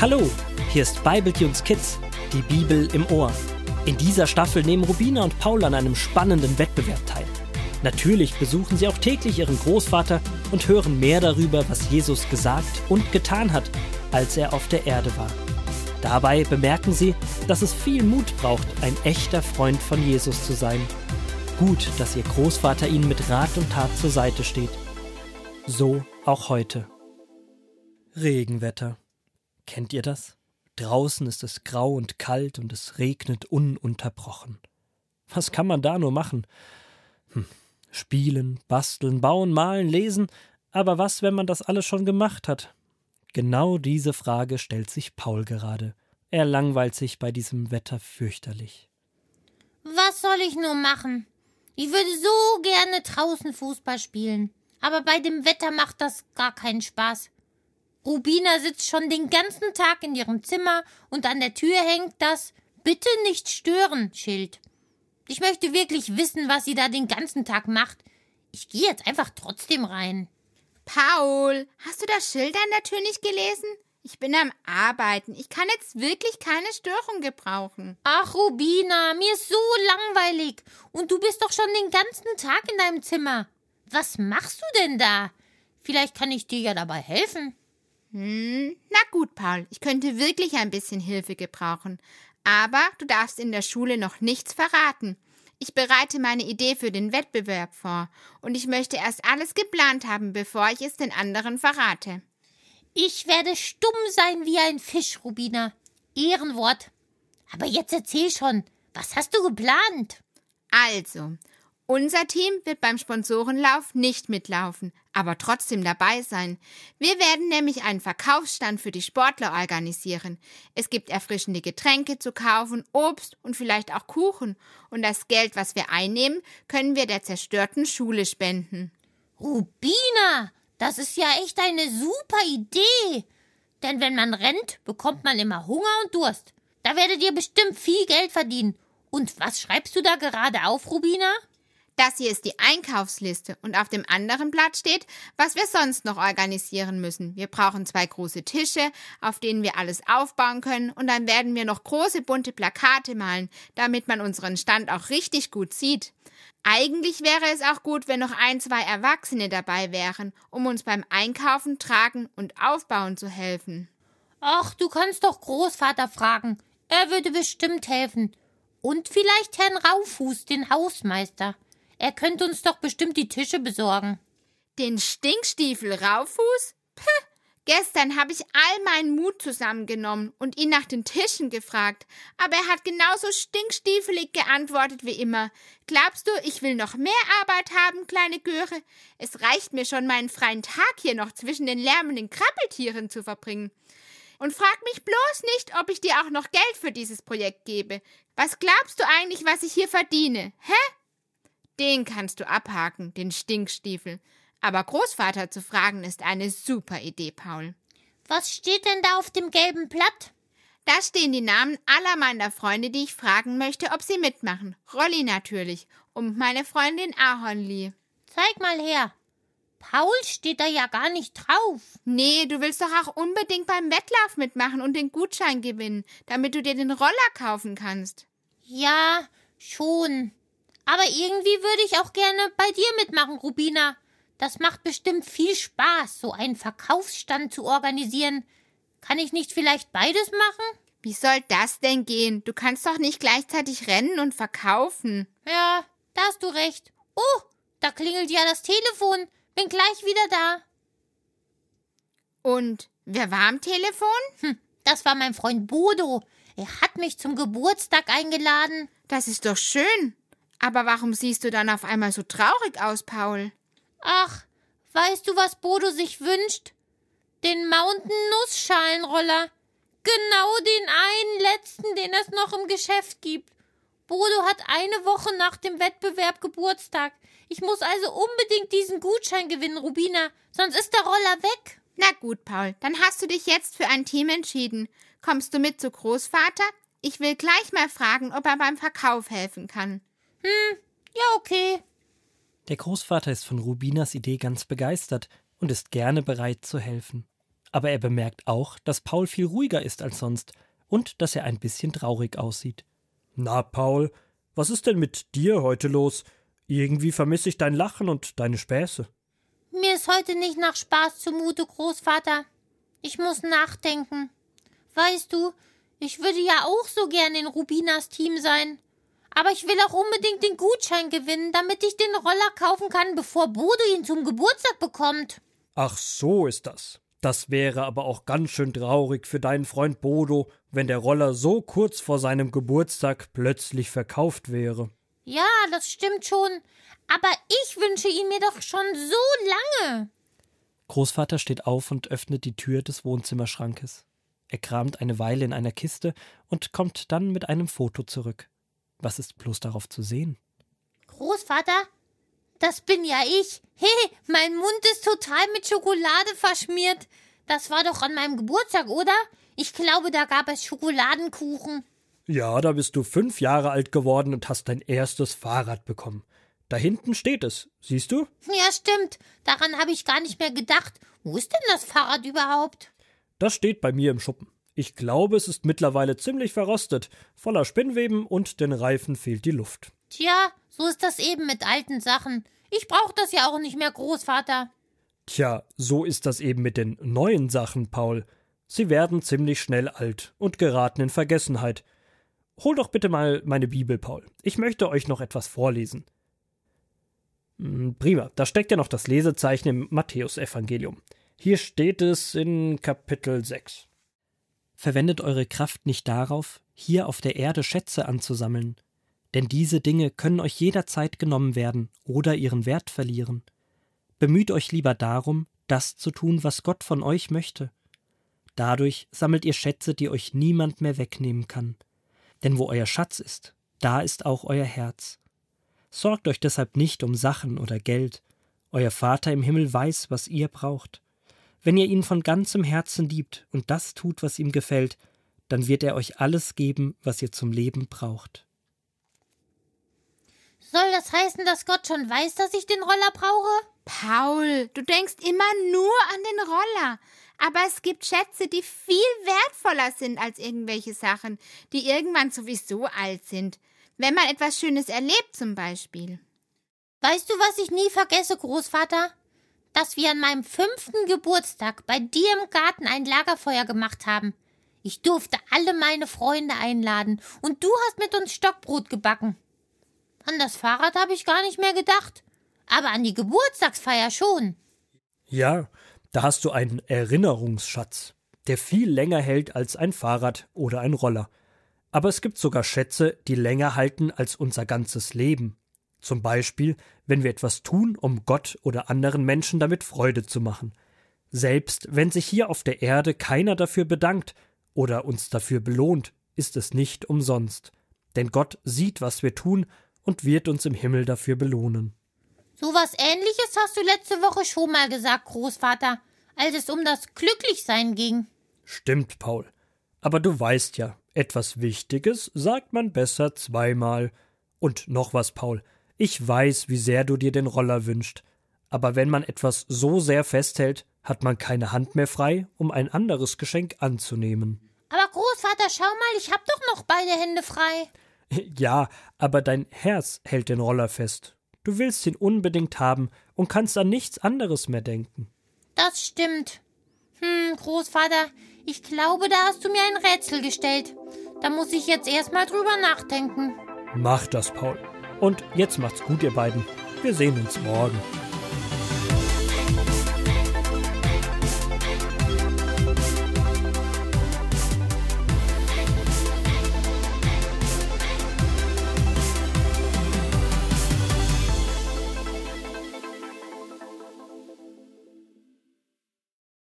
Hallo, hier ist Bibletunes Kids, die Bibel im Ohr. In dieser Staffel nehmen Rubina und Paul an einem spannenden Wettbewerb teil. Natürlich besuchen sie auch täglich ihren Großvater und hören mehr darüber, was Jesus gesagt und getan hat, als er auf der Erde war. Dabei bemerken sie, dass es viel Mut braucht, ein echter Freund von Jesus zu sein. Gut, dass ihr Großvater ihnen mit Rat und Tat zur Seite steht. So auch heute. Regenwetter. Kennt ihr das? Draußen ist es grau und kalt und es regnet ununterbrochen. Was kann man da nur machen? Hm. Spielen, basteln, bauen, malen, lesen, aber was, wenn man das alles schon gemacht hat? Genau diese Frage stellt sich Paul gerade. Er langweilt sich bei diesem Wetter fürchterlich. Was soll ich nur machen? Ich würde so gerne draußen Fußball spielen. Aber bei dem Wetter macht das gar keinen Spaß. Rubina sitzt schon den ganzen Tag in ihrem Zimmer und an der Tür hängt das Bitte nicht stören Schild. Ich möchte wirklich wissen, was sie da den ganzen Tag macht. Ich gehe jetzt einfach trotzdem rein. Paul, hast du das Schild an der Tür nicht gelesen? Ich bin am Arbeiten. Ich kann jetzt wirklich keine Störung gebrauchen. Ach, Rubina, mir ist so langweilig. Und du bist doch schon den ganzen Tag in deinem Zimmer. Was machst du denn da? Vielleicht kann ich dir ja dabei helfen. Hm, na gut, Paul, ich könnte wirklich ein bisschen Hilfe gebrauchen. Aber du darfst in der Schule noch nichts verraten. Ich bereite meine Idee für den Wettbewerb vor und ich möchte erst alles geplant haben, bevor ich es den anderen verrate. Ich werde stumm sein wie ein Fisch, Rubina. Ehrenwort. Aber jetzt erzähl schon, was hast du geplant? Also, unser Team wird beim Sponsorenlauf nicht mitlaufen, aber trotzdem dabei sein. Wir werden nämlich einen Verkaufsstand für die Sportler organisieren. Es gibt erfrischende Getränke zu kaufen, Obst und vielleicht auch Kuchen. Und das Geld, was wir einnehmen, können wir der zerstörten Schule spenden. Rubina, das ist ja echt eine super Idee. Denn wenn man rennt, bekommt man immer Hunger und Durst. Da werdet ihr bestimmt viel Geld verdienen. Und was schreibst du da gerade auf, Rubina? Das hier ist die Einkaufsliste und auf dem anderen Blatt steht, was wir sonst noch organisieren müssen. Wir brauchen zwei große Tische, auf denen wir alles aufbauen können und dann werden wir noch große bunte Plakate malen, damit man unseren Stand auch richtig gut sieht. Eigentlich wäre es auch gut, wenn noch ein, zwei Erwachsene dabei wären, um uns beim Einkaufen, Tragen und Aufbauen zu helfen. Ach, du kannst doch Großvater fragen. Er würde bestimmt helfen. Und vielleicht Herrn Raufuß, den Hausmeister. Er könnte uns doch bestimmt die Tische besorgen. Den Stinkstiefel Raufuß? Puh. Gestern habe ich all meinen Mut zusammengenommen und ihn nach den Tischen gefragt, aber er hat genauso stinkstiefelig geantwortet wie immer. Glaubst du, ich will noch mehr Arbeit haben, kleine Göre? Es reicht mir schon, meinen freien Tag hier noch zwischen den lärmenden Krabbeltieren zu verbringen. Und frag mich bloß nicht, ob ich dir auch noch Geld für dieses Projekt gebe. Was glaubst du eigentlich, was ich hier verdiene? Hä? Den kannst du abhaken, den Stinkstiefel. Aber Großvater zu fragen ist eine super Idee, Paul. Was steht denn da auf dem gelben Blatt? Da stehen die Namen aller meiner Freunde, die ich fragen möchte, ob sie mitmachen. Rolli natürlich und meine Freundin Ahornli. Zeig mal her. Paul steht da ja gar nicht drauf. Nee, du willst doch auch unbedingt beim Wettlauf mitmachen und den Gutschein gewinnen, damit du dir den Roller kaufen kannst. Ja, schon. Aber irgendwie würde ich auch gerne bei dir mitmachen, Rubina. Das macht bestimmt viel Spaß, so einen Verkaufsstand zu organisieren. Kann ich nicht vielleicht beides machen? Wie soll das denn gehen? Du kannst doch nicht gleichzeitig rennen und verkaufen. Ja, da hast du recht. Oh, da klingelt ja das Telefon. Bin gleich wieder da. Und wer war am Telefon? Hm, das war mein Freund Bodo. Er hat mich zum Geburtstag eingeladen. Das ist doch schön. Aber warum siehst du dann auf einmal so traurig aus, Paul? Ach, weißt du, was Bodo sich wünscht? Den Mountain Nussschalenroller. Genau den einen letzten, den es noch im Geschäft gibt. Bodo hat eine Woche nach dem Wettbewerb Geburtstag. Ich muss also unbedingt diesen Gutschein gewinnen, Rubina, sonst ist der Roller weg. Na gut, Paul, dann hast du dich jetzt für ein Team entschieden. Kommst du mit zu Großvater? Ich will gleich mal fragen, ob er beim Verkauf helfen kann. Hm, ja, okay. Der Großvater ist von Rubinas Idee ganz begeistert und ist gerne bereit zu helfen. Aber er bemerkt auch, dass Paul viel ruhiger ist als sonst und dass er ein bisschen traurig aussieht. Na, Paul, was ist denn mit dir heute los? Irgendwie vermisse ich dein Lachen und deine Späße. Mir ist heute nicht nach Spaß zumute, Großvater. Ich muss nachdenken. Weißt du, ich würde ja auch so gern in Rubinas Team sein. Aber ich will auch unbedingt den Gutschein gewinnen, damit ich den Roller kaufen kann, bevor Bodo ihn zum Geburtstag bekommt. Ach, so ist das. Das wäre aber auch ganz schön traurig für deinen Freund Bodo, wenn der Roller so kurz vor seinem Geburtstag plötzlich verkauft wäre. Ja, das stimmt schon. Aber ich wünsche ihn mir doch schon so lange. Großvater steht auf und öffnet die Tür des Wohnzimmerschrankes. Er kramt eine Weile in einer Kiste und kommt dann mit einem Foto zurück. Was ist bloß darauf zu sehen? Großvater, das bin ja ich. Hey, mein Mund ist total mit Schokolade verschmiert. Das war doch an meinem Geburtstag, oder? Ich glaube, da gab es Schokoladenkuchen. Ja, da bist du fünf Jahre alt geworden und hast dein erstes Fahrrad bekommen. Da hinten steht es, siehst du? Ja, stimmt. Daran habe ich gar nicht mehr gedacht. Wo ist denn das Fahrrad überhaupt? Das steht bei mir im Schuppen. Ich glaube, es ist mittlerweile ziemlich verrostet, voller Spinnweben und den Reifen fehlt die Luft. Tja, so ist das eben mit alten Sachen. Ich brauche das ja auch nicht mehr, Großvater. Tja, so ist das eben mit den neuen Sachen, Paul. Sie werden ziemlich schnell alt und geraten in Vergessenheit. Hol doch bitte mal meine Bibel, Paul. Ich möchte euch noch etwas vorlesen. Hm, prima, da steckt ja noch das Lesezeichen im Matthäusevangelium. Hier steht es in Kapitel 6. Verwendet eure Kraft nicht darauf, hier auf der Erde Schätze anzusammeln, denn diese Dinge können euch jederzeit genommen werden oder ihren Wert verlieren. Bemüht euch lieber darum, das zu tun, was Gott von euch möchte. Dadurch sammelt ihr Schätze, die euch niemand mehr wegnehmen kann. Denn wo euer Schatz ist, da ist auch euer Herz. Sorgt euch deshalb nicht um Sachen oder Geld. Euer Vater im Himmel weiß, was ihr braucht. Wenn ihr ihn von ganzem Herzen liebt und das tut, was ihm gefällt, dann wird er euch alles geben, was ihr zum Leben braucht. Soll das heißen, dass Gott schon weiß, dass ich den Roller brauche? Paul, du denkst immer nur an den Roller. Aber es gibt Schätze, die viel wertvoller sind als irgendwelche Sachen, die irgendwann sowieso alt sind. Wenn man etwas Schönes erlebt zum Beispiel. Weißt du, was ich nie vergesse, Großvater? Dass wir an meinem fünften Geburtstag bei dir im Garten ein Lagerfeuer gemacht haben. Ich durfte alle meine Freunde einladen und du hast mit uns Stockbrot gebacken. An das Fahrrad habe ich gar nicht mehr gedacht. Aber an die Geburtstagsfeier schon. Ja, da hast du einen Erinnerungsschatz, der viel länger hält als ein Fahrrad oder ein Roller. Aber es gibt sogar Schätze, die länger halten als unser ganzes Leben. Zum Beispiel, wenn wir etwas tun, um Gott oder anderen Menschen damit Freude zu machen. Selbst wenn sich hier auf der Erde keiner dafür bedankt oder uns dafür belohnt, ist es nicht umsonst. Denn Gott sieht, was wir tun und wird uns im Himmel dafür belohnen. So was ähnliches hast du letzte Woche schon mal gesagt, Großvater, als es um das Glücklichsein ging. Stimmt, Paul. Aber du weißt ja, etwas Wichtiges sagt man besser zweimal. Und noch was, Paul. Ich weiß, wie sehr du dir den Roller wünschst. Aber wenn man etwas so sehr festhält, hat man keine Hand mehr frei, um ein anderes Geschenk anzunehmen. Aber Großvater, schau mal, ich hab doch noch beide Hände frei. Ja, aber dein Herz hält den Roller fest. Du willst ihn unbedingt haben und kannst an nichts anderes mehr denken. Das stimmt. Hm, Großvater, ich glaube, da hast du mir ein Rätsel gestellt. Da muss ich jetzt erstmal drüber nachdenken. Mach das, Paul. Und jetzt macht's gut, ihr beiden. Wir sehen uns morgen.